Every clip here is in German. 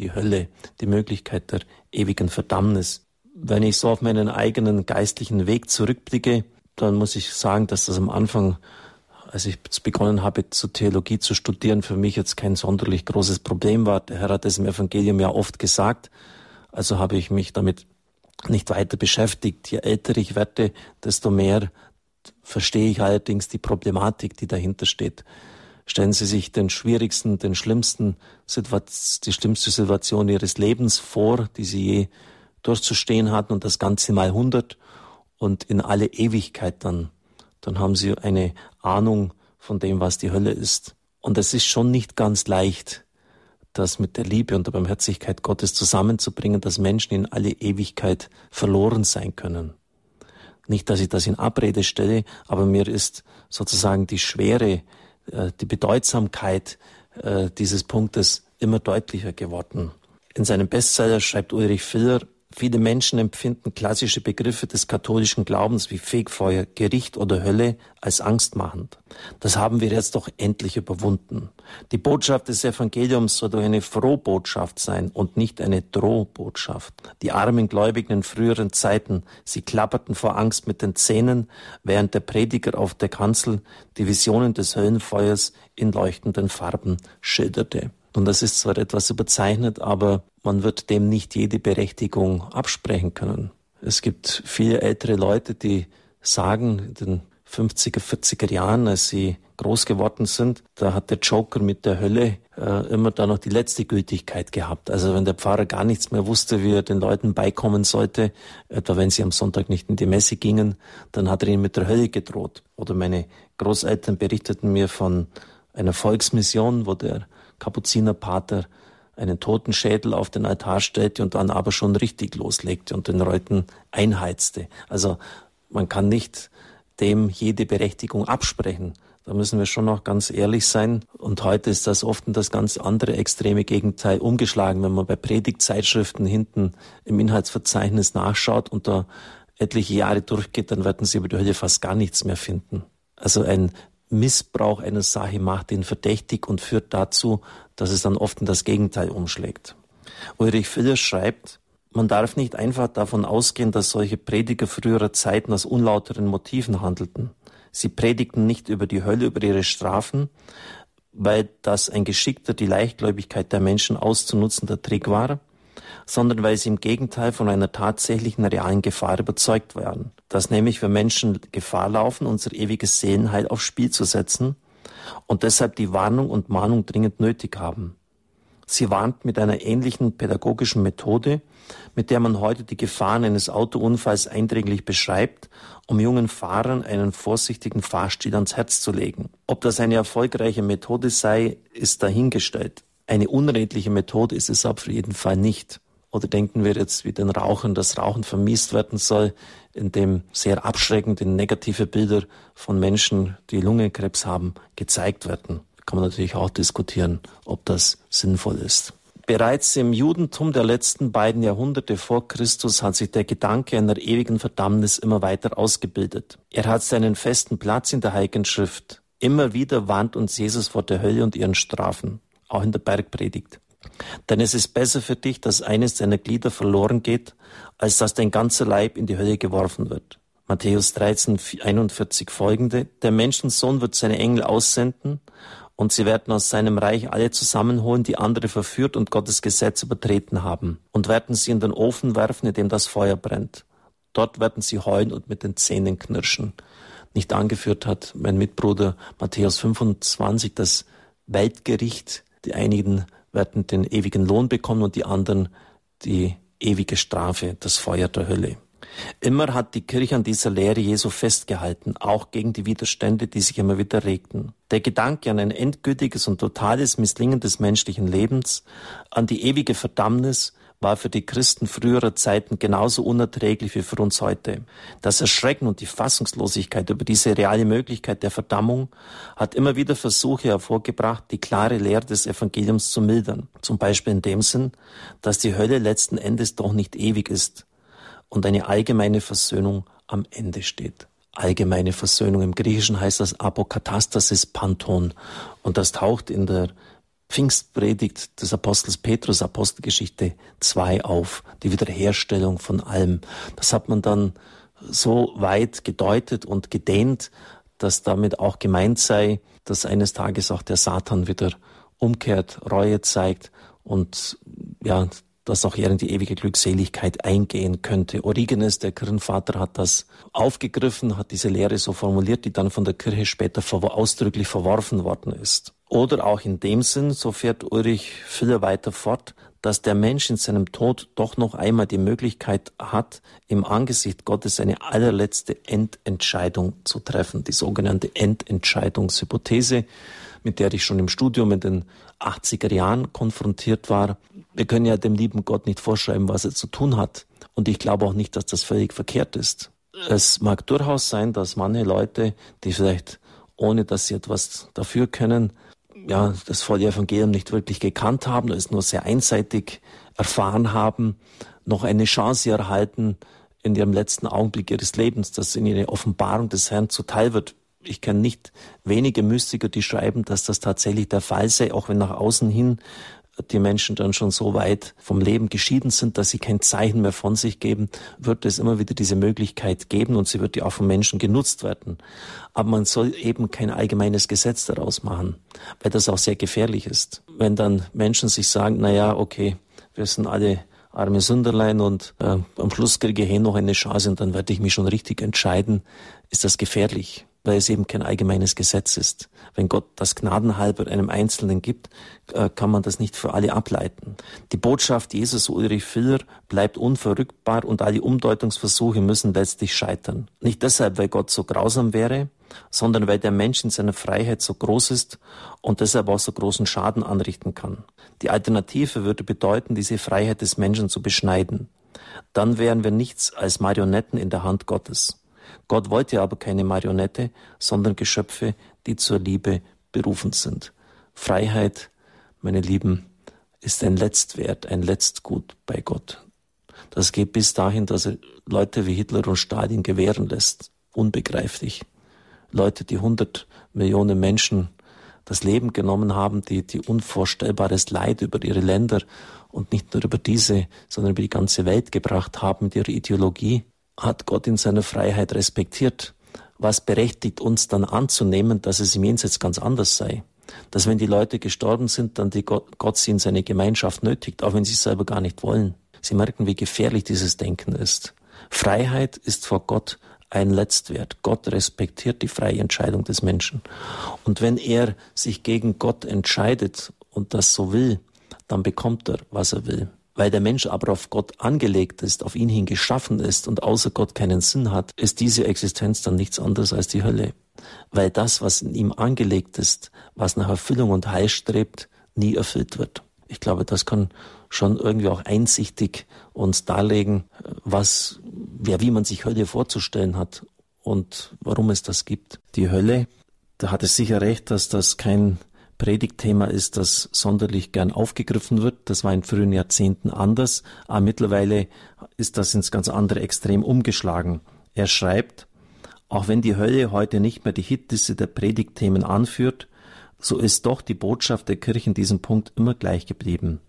die Hölle, die Möglichkeit der ewigen Verdammnis. Wenn ich so auf meinen eigenen geistlichen Weg zurückblicke, dann muss ich sagen, dass das am Anfang, als ich begonnen habe, zur Theologie zu studieren, für mich jetzt kein sonderlich großes Problem war. Der Herr hat es im Evangelium ja oft gesagt. Also habe ich mich damit nicht weiter beschäftigt. Je älter ich werde, desto mehr verstehe ich allerdings die Problematik, die dahinter steht. Stellen Sie sich den schwierigsten, den schlimmsten, die schlimmste Situation Ihres Lebens vor, die Sie je durchzustehen hatten und das Ganze mal 100 und in alle Ewigkeit dann. Dann haben Sie eine Ahnung von dem, was die Hölle ist. Und es ist schon nicht ganz leicht, das mit der Liebe und der Barmherzigkeit Gottes zusammenzubringen, dass Menschen in alle Ewigkeit verloren sein können. Nicht, dass ich das in Abrede stelle, aber mir ist sozusagen die Schwere, die Bedeutsamkeit äh, dieses Punktes immer deutlicher geworden. In seinem Bestseller schreibt Ulrich Filler, Viele Menschen empfinden klassische Begriffe des katholischen Glaubens wie Fegfeuer, Gericht oder Hölle als angstmachend. Das haben wir jetzt doch endlich überwunden. Die Botschaft des Evangeliums soll doch eine Frohbotschaft sein und nicht eine Drohbotschaft. Die armen Gläubigen in früheren Zeiten, sie klapperten vor Angst mit den Zähnen, während der Prediger auf der Kanzel die Visionen des Höllenfeuers in leuchtenden Farben schilderte. Und das ist zwar etwas überzeichnet, aber man wird dem nicht jede Berechtigung absprechen können. Es gibt viele ältere Leute, die sagen, in den 50er, 40er Jahren, als sie groß geworden sind, da hat der Joker mit der Hölle äh, immer da noch die letzte Gültigkeit gehabt. Also wenn der Pfarrer gar nichts mehr wusste, wie er den Leuten beikommen sollte, etwa wenn sie am Sonntag nicht in die Messe gingen, dann hat er ihnen mit der Hölle gedroht. Oder meine Großeltern berichteten mir von einer Volksmission, wo der Kapuzinerpater einen Totenschädel auf den Altar stellte und dann aber schon richtig loslegte und den Leuten einheizte. Also man kann nicht dem jede Berechtigung absprechen. Da müssen wir schon noch ganz ehrlich sein. Und heute ist das oft in das ganz andere extreme Gegenteil umgeschlagen. Wenn man bei Predigtzeitschriften hinten im Inhaltsverzeichnis nachschaut und da etliche Jahre durchgeht, dann werden Sie über die Hölle fast gar nichts mehr finden. Also ein Missbrauch einer Sache macht ihn verdächtig und führt dazu, dass es dann oft in das Gegenteil umschlägt. Ulrich Filler schreibt, man darf nicht einfach davon ausgehen, dass solche Prediger früherer Zeiten aus unlauteren Motiven handelten. Sie predigten nicht über die Hölle, über ihre Strafen, weil das ein geschickter die Leichtgläubigkeit der Menschen auszunutzender Trick war, sondern weil sie im Gegenteil von einer tatsächlichen realen Gefahr überzeugt waren, dass nämlich wir Menschen Gefahr laufen, unser ewiges Seelenheil aufs Spiel zu setzen und deshalb die Warnung und Mahnung dringend nötig haben. Sie warnt mit einer ähnlichen pädagogischen Methode, mit der man heute die Gefahren eines Autounfalls eindringlich beschreibt, um jungen Fahrern einen vorsichtigen Fahrstil ans Herz zu legen. Ob das eine erfolgreiche Methode sei, ist dahingestellt. Eine unredliche Methode ist es auf jeden Fall nicht. Oder denken wir jetzt wie den Rauchern, dass Rauchen vermisst werden soll, indem sehr abschreckende negative Bilder von Menschen, die Lungenkrebs haben, gezeigt werden. Kann man natürlich auch diskutieren, ob das sinnvoll ist. Bereits im Judentum der letzten beiden Jahrhunderte vor Christus hat sich der Gedanke einer ewigen Verdammnis immer weiter ausgebildet. Er hat seinen festen Platz in der Heiligen Schrift. Immer wieder warnt uns Jesus vor der Hölle und ihren Strafen, auch in der Bergpredigt. Denn es ist besser für dich, dass eines deiner Glieder verloren geht, als dass dein ganzer Leib in die Hölle geworfen wird. Matthäus 13, 41 folgende. Der Menschensohn wird seine Engel aussenden und sie werden aus seinem Reich alle zusammenholen, die andere verführt und Gottes Gesetz übertreten haben und werden sie in den Ofen werfen, in dem das Feuer brennt. Dort werden sie heulen und mit den Zähnen knirschen. Nicht angeführt hat mein Mitbruder Matthäus 25 das Weltgericht. Die einigen werden den ewigen Lohn bekommen und die anderen die ewige Strafe, das Feuer der Hölle. Immer hat die Kirche an dieser Lehre Jesu festgehalten, auch gegen die Widerstände, die sich immer wieder regten. Der Gedanke an ein endgültiges und totales Misslingen des menschlichen Lebens, an die ewige Verdammnis, war für die Christen früherer Zeiten genauso unerträglich wie für uns heute. Das Erschrecken und die Fassungslosigkeit über diese reale Möglichkeit der Verdammung hat immer wieder Versuche hervorgebracht, die klare Lehre des Evangeliums zu mildern. Zum Beispiel in dem Sinn, dass die Hölle letzten Endes doch nicht ewig ist und eine allgemeine Versöhnung am Ende steht. Allgemeine Versöhnung im Griechischen heißt das Apokatastasis Panton und das taucht in der Pfingstpredigt des Apostels Petrus, Apostelgeschichte 2 auf, die Wiederherstellung von allem. Das hat man dann so weit gedeutet und gedehnt, dass damit auch gemeint sei, dass eines Tages auch der Satan wieder umkehrt, Reue zeigt und ja, dass auch er in die ewige Glückseligkeit eingehen könnte. Origenes, der Kirchenvater, hat das aufgegriffen, hat diese Lehre so formuliert, die dann von der Kirche später ausdrücklich verworfen worden ist. Oder auch in dem Sinn, so fährt Ulrich Filler weiter fort, dass der Mensch in seinem Tod doch noch einmal die Möglichkeit hat, im Angesicht Gottes eine allerletzte Endentscheidung zu treffen, die sogenannte Endentscheidungshypothese, mit der ich schon im Studium in den 80er Jahren konfrontiert war. Wir können ja dem lieben Gott nicht vorschreiben, was er zu tun hat. Und ich glaube auch nicht, dass das völlig verkehrt ist. Es mag durchaus sein, dass manche Leute, die vielleicht ohne dass sie etwas dafür können, ja, das volle Evangelium nicht wirklich gekannt haben, es nur sehr einseitig erfahren haben, noch eine Chance erhalten, in ihrem letzten Augenblick ihres Lebens, dass ihnen eine Offenbarung des Herrn zuteil wird. Ich kenne nicht wenige Mystiker, die schreiben, dass das tatsächlich der Fall sei, auch wenn nach außen hin die Menschen dann schon so weit vom Leben geschieden sind, dass sie kein Zeichen mehr von sich geben, wird es immer wieder diese Möglichkeit geben und sie wird ja auch von Menschen genutzt werden. Aber man soll eben kein allgemeines Gesetz daraus machen, weil das auch sehr gefährlich ist. Wenn dann Menschen sich sagen, na ja, okay, wir sind alle arme Sünderlein und äh, am Schluss kriege ich eh noch eine Chance und dann werde ich mich schon richtig entscheiden, ist das gefährlich weil es eben kein allgemeines Gesetz ist. Wenn Gott das gnadenhalber einem Einzelnen gibt, äh, kann man das nicht für alle ableiten. Die Botschaft Jesus Ulrich Filler bleibt unverrückbar und alle Umdeutungsversuche müssen letztlich scheitern. Nicht deshalb, weil Gott so grausam wäre, sondern weil der Mensch in seiner Freiheit so groß ist und deshalb auch so großen Schaden anrichten kann. Die Alternative würde bedeuten, diese Freiheit des Menschen zu beschneiden. Dann wären wir nichts als Marionetten in der Hand Gottes. Gott wollte aber keine Marionette, sondern Geschöpfe, die zur Liebe berufen sind. Freiheit, meine Lieben, ist ein Letztwert, ein Letztgut bei Gott. Das geht bis dahin, dass er Leute wie Hitler und Stalin gewähren lässt. Unbegreiflich. Leute, die hundert Millionen Menschen das Leben genommen haben, die, die unvorstellbares Leid über ihre Länder und nicht nur über diese, sondern über die ganze Welt gebracht haben mit ihrer Ideologie hat Gott in seiner Freiheit respektiert. Was berechtigt uns dann anzunehmen, dass es im Jenseits ganz anders sei? Dass wenn die Leute gestorben sind, dann die Gott, Gott sie in seine Gemeinschaft nötigt, auch wenn sie es selber gar nicht wollen. Sie merken, wie gefährlich dieses Denken ist. Freiheit ist vor Gott ein Letztwert. Gott respektiert die freie Entscheidung des Menschen. Und wenn er sich gegen Gott entscheidet und das so will, dann bekommt er, was er will. Weil der Mensch aber auf Gott angelegt ist, auf ihn hin geschaffen ist und außer Gott keinen Sinn hat, ist diese Existenz dann nichts anderes als die Hölle. Weil das, was in ihm angelegt ist, was nach Erfüllung und Heil strebt, nie erfüllt wird. Ich glaube, das kann schon irgendwie auch einsichtig uns darlegen, was, ja, wie man sich Hölle vorzustellen hat und warum es das gibt. Die Hölle, da hat es sicher recht, dass das kein Predigtthema ist, das sonderlich gern aufgegriffen wird. Das war in frühen Jahrzehnten anders, aber mittlerweile ist das ins ganz andere Extrem umgeschlagen. Er schreibt, auch wenn die Hölle heute nicht mehr die Hitliste der Predigtthemen anführt, so ist doch die Botschaft der Kirche in diesem Punkt immer gleich geblieben.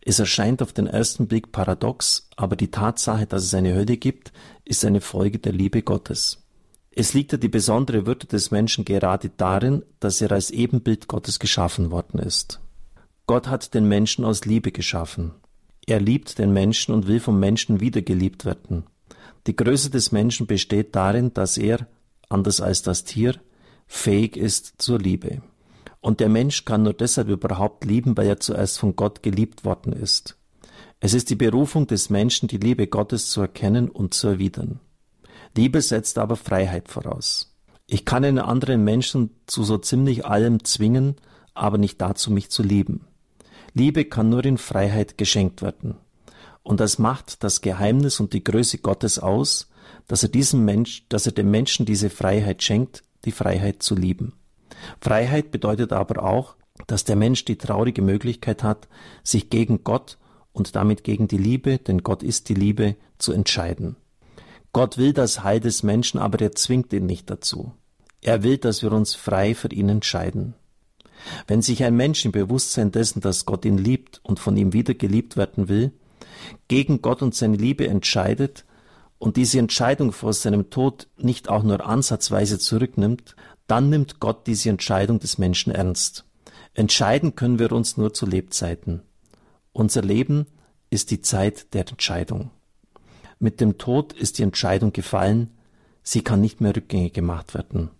Es erscheint auf den ersten Blick paradox, aber die Tatsache, dass es eine Hölle gibt, ist eine Folge der Liebe Gottes. Es liegt ja die besondere Würde des Menschen gerade darin, dass er als Ebenbild Gottes geschaffen worden ist. Gott hat den Menschen aus Liebe geschaffen. Er liebt den Menschen und will vom Menschen wiedergeliebt werden. Die Größe des Menschen besteht darin, dass er, anders als das Tier, fähig ist zur Liebe. Und der Mensch kann nur deshalb überhaupt lieben, weil er zuerst von Gott geliebt worden ist. Es ist die Berufung des Menschen, die Liebe Gottes zu erkennen und zu erwidern. Liebe setzt aber Freiheit voraus. Ich kann einen anderen Menschen zu so ziemlich allem zwingen, aber nicht dazu, mich zu lieben. Liebe kann nur in Freiheit geschenkt werden. Und das macht das Geheimnis und die Größe Gottes aus, dass er diesem Mensch, dass er dem Menschen diese Freiheit schenkt, die Freiheit zu lieben. Freiheit bedeutet aber auch, dass der Mensch die traurige Möglichkeit hat, sich gegen Gott und damit gegen die Liebe, denn Gott ist die Liebe, zu entscheiden. Gott will das Heil des Menschen, aber er zwingt ihn nicht dazu. Er will, dass wir uns frei für ihn entscheiden. Wenn sich ein Mensch im Bewusstsein dessen, dass Gott ihn liebt und von ihm wieder geliebt werden will, gegen Gott und seine Liebe entscheidet und diese Entscheidung vor seinem Tod nicht auch nur ansatzweise zurücknimmt, dann nimmt Gott diese Entscheidung des Menschen ernst. Entscheiden können wir uns nur zu Lebzeiten. Unser Leben ist die Zeit der Entscheidung. Mit dem Tod ist die Entscheidung gefallen, sie kann nicht mehr rückgängig gemacht werden.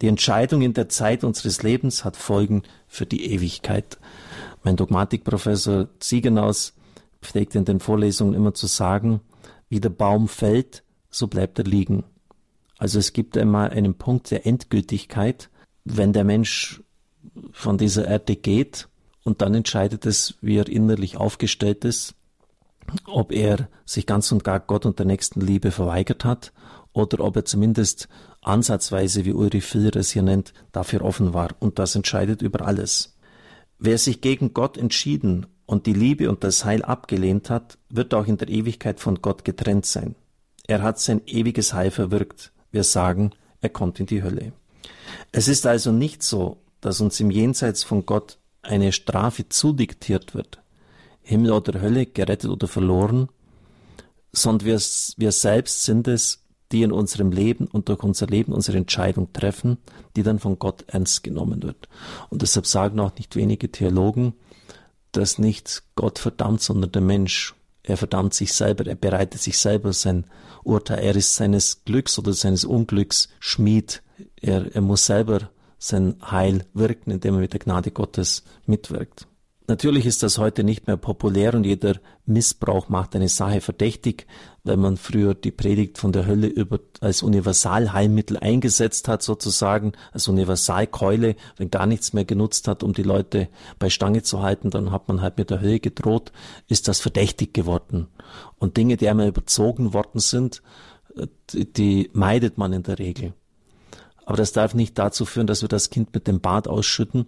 Die Entscheidung in der Zeit unseres Lebens hat Folgen für die Ewigkeit. Mein Dogmatikprofessor Ziegenaus pflegt in den Vorlesungen immer zu sagen, wie der Baum fällt, so bleibt er liegen. Also es gibt einmal einen Punkt der Endgültigkeit, wenn der Mensch von dieser Erde geht und dann entscheidet es, wie er innerlich aufgestellt ist, ob er sich ganz und gar Gott und der nächsten Liebe verweigert hat oder ob er zumindest ansatzweise, wie Ulrich Filler es hier nennt, dafür offen war. Und das entscheidet über alles. Wer sich gegen Gott entschieden und die Liebe und das Heil abgelehnt hat, wird auch in der Ewigkeit von Gott getrennt sein. Er hat sein ewiges Heil verwirkt. Wir sagen, er kommt in die Hölle. Es ist also nicht so, dass uns im Jenseits von Gott eine Strafe zudiktiert wird. Himmel oder Hölle, gerettet oder verloren, sondern wir, wir selbst sind es, die in unserem Leben und durch unser Leben unsere Entscheidung treffen, die dann von Gott ernst genommen wird. Und deshalb sagen auch nicht wenige Theologen, dass nicht Gott verdammt, sondern der Mensch. Er verdammt sich selber, er bereitet sich selber sein Urteil. Er ist seines Glücks oder seines Unglücks Schmied. Er, er muss selber sein Heil wirken, indem er mit der Gnade Gottes mitwirkt. Natürlich ist das heute nicht mehr populär und jeder Missbrauch macht eine Sache verdächtig, wenn man früher die Predigt von der Hölle über, als Universalheilmittel eingesetzt hat, sozusagen, als Universalkeule, wenn gar nichts mehr genutzt hat, um die Leute bei Stange zu halten, dann hat man halt mit der Hölle gedroht, ist das verdächtig geworden. Und Dinge, die einmal überzogen worden sind, die meidet man in der Regel. Aber das darf nicht dazu führen, dass wir das Kind mit dem Bad ausschütten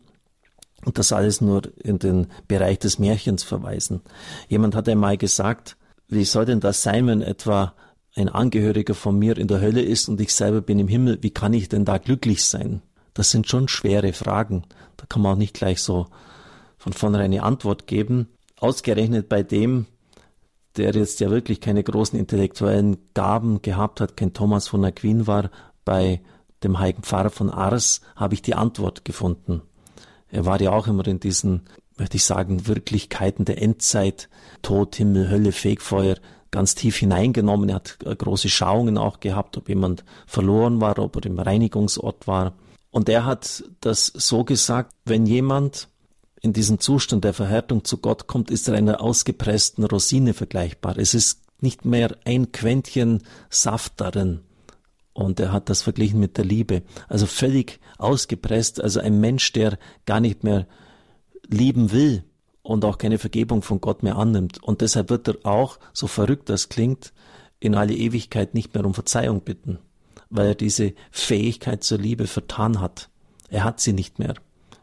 und das alles nur in den Bereich des Märchens verweisen. Jemand hat einmal gesagt, wie soll denn das sein, wenn etwa ein Angehöriger von mir in der Hölle ist und ich selber bin im Himmel, wie kann ich denn da glücklich sein? Das sind schon schwere Fragen. Da kann man auch nicht gleich so von vornherein eine Antwort geben. Ausgerechnet bei dem, der jetzt ja wirklich keine großen intellektuellen Gaben gehabt hat, kein Thomas von Aquin war, bei dem heiligen Pfarrer von Ars habe ich die Antwort gefunden. Er war ja auch immer in diesen, möchte ich sagen, Wirklichkeiten der Endzeit, Tod, Himmel, Hölle, Fegfeuer, ganz tief hineingenommen. Er hat äh, große Schauungen auch gehabt, ob jemand verloren war, ob er im Reinigungsort war. Und er hat das so gesagt, wenn jemand in diesem Zustand der Verhärtung zu Gott kommt, ist er einer ausgepressten Rosine vergleichbar. Es ist nicht mehr ein Quäntchen Saft darin. Und er hat das verglichen mit der Liebe. Also völlig ausgepresst. Also ein Mensch, der gar nicht mehr lieben will und auch keine Vergebung von Gott mehr annimmt. Und deshalb wird er auch, so verrückt das klingt, in alle Ewigkeit nicht mehr um Verzeihung bitten, weil er diese Fähigkeit zur Liebe vertan hat. Er hat sie nicht mehr.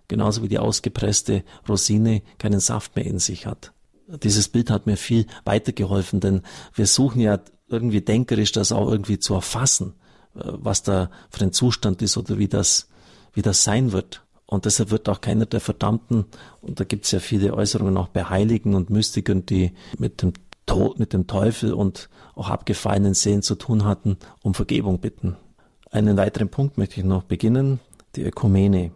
Genauso wie die ausgepresste Rosine keinen Saft mehr in sich hat. Dieses Bild hat mir viel weitergeholfen, denn wir suchen ja irgendwie denkerisch das auch irgendwie zu erfassen was da für ein Zustand ist oder wie das, wie das sein wird. Und deshalb wird auch keiner der Verdammten, und da gibt es ja viele Äußerungen auch bei Heiligen und Mystikern, die mit dem Tod, mit dem Teufel und auch abgefallenen Seelen zu tun hatten, um Vergebung bitten. Einen weiteren Punkt möchte ich noch beginnen, die Ökumene.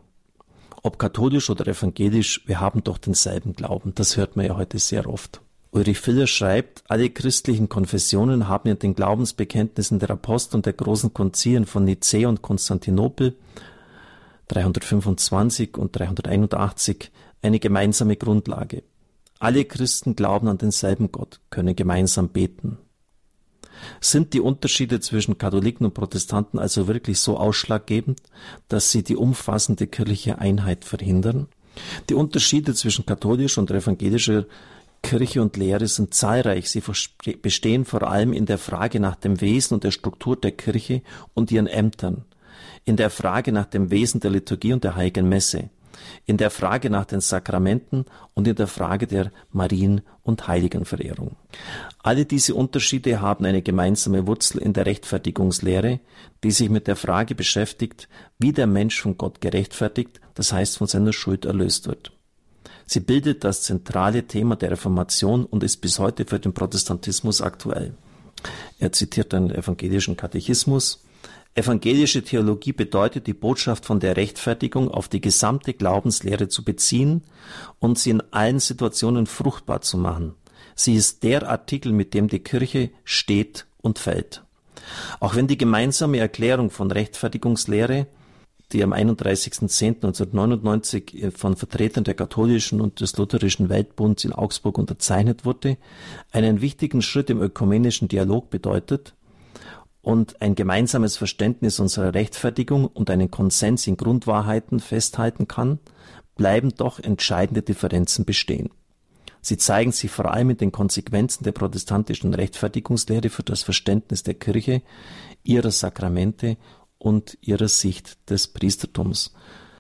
Ob katholisch oder evangelisch, wir haben doch denselben Glauben. Das hört man ja heute sehr oft. Ulrich Filler schreibt, alle christlichen Konfessionen haben in den Glaubensbekenntnissen der Apostel und der großen Konzilien von Nicäa und Konstantinopel 325 und 381 eine gemeinsame Grundlage. Alle Christen glauben an denselben Gott, können gemeinsam beten. Sind die Unterschiede zwischen Katholiken und Protestanten also wirklich so ausschlaggebend, dass sie die umfassende kirchliche Einheit verhindern? Die Unterschiede zwischen katholischer und evangelischer Kirche und Lehre sind zahlreich. Sie bestehen vor allem in der Frage nach dem Wesen und der Struktur der Kirche und ihren Ämtern, in der Frage nach dem Wesen der Liturgie und der Heiligen Messe, in der Frage nach den Sakramenten und in der Frage der Marien- und Heiligenverehrung. Alle diese Unterschiede haben eine gemeinsame Wurzel in der Rechtfertigungslehre, die sich mit der Frage beschäftigt, wie der Mensch von Gott gerechtfertigt, das heißt von seiner Schuld erlöst wird. Sie bildet das zentrale Thema der Reformation und ist bis heute für den Protestantismus aktuell. Er zitiert den evangelischen Katechismus. Evangelische Theologie bedeutet, die Botschaft von der Rechtfertigung auf die gesamte Glaubenslehre zu beziehen und sie in allen Situationen fruchtbar zu machen. Sie ist der Artikel, mit dem die Kirche steht und fällt. Auch wenn die gemeinsame Erklärung von Rechtfertigungslehre die am 31.10.1999 von Vertretern der katholischen und des lutherischen Weltbunds in Augsburg unterzeichnet wurde, einen wichtigen Schritt im ökumenischen Dialog bedeutet und ein gemeinsames Verständnis unserer Rechtfertigung und einen Konsens in Grundwahrheiten festhalten kann, bleiben doch entscheidende Differenzen bestehen. Sie zeigen sich vor allem in den Konsequenzen der protestantischen Rechtfertigungslehre für das Verständnis der Kirche, ihrer Sakramente und ihrer Sicht des Priestertums.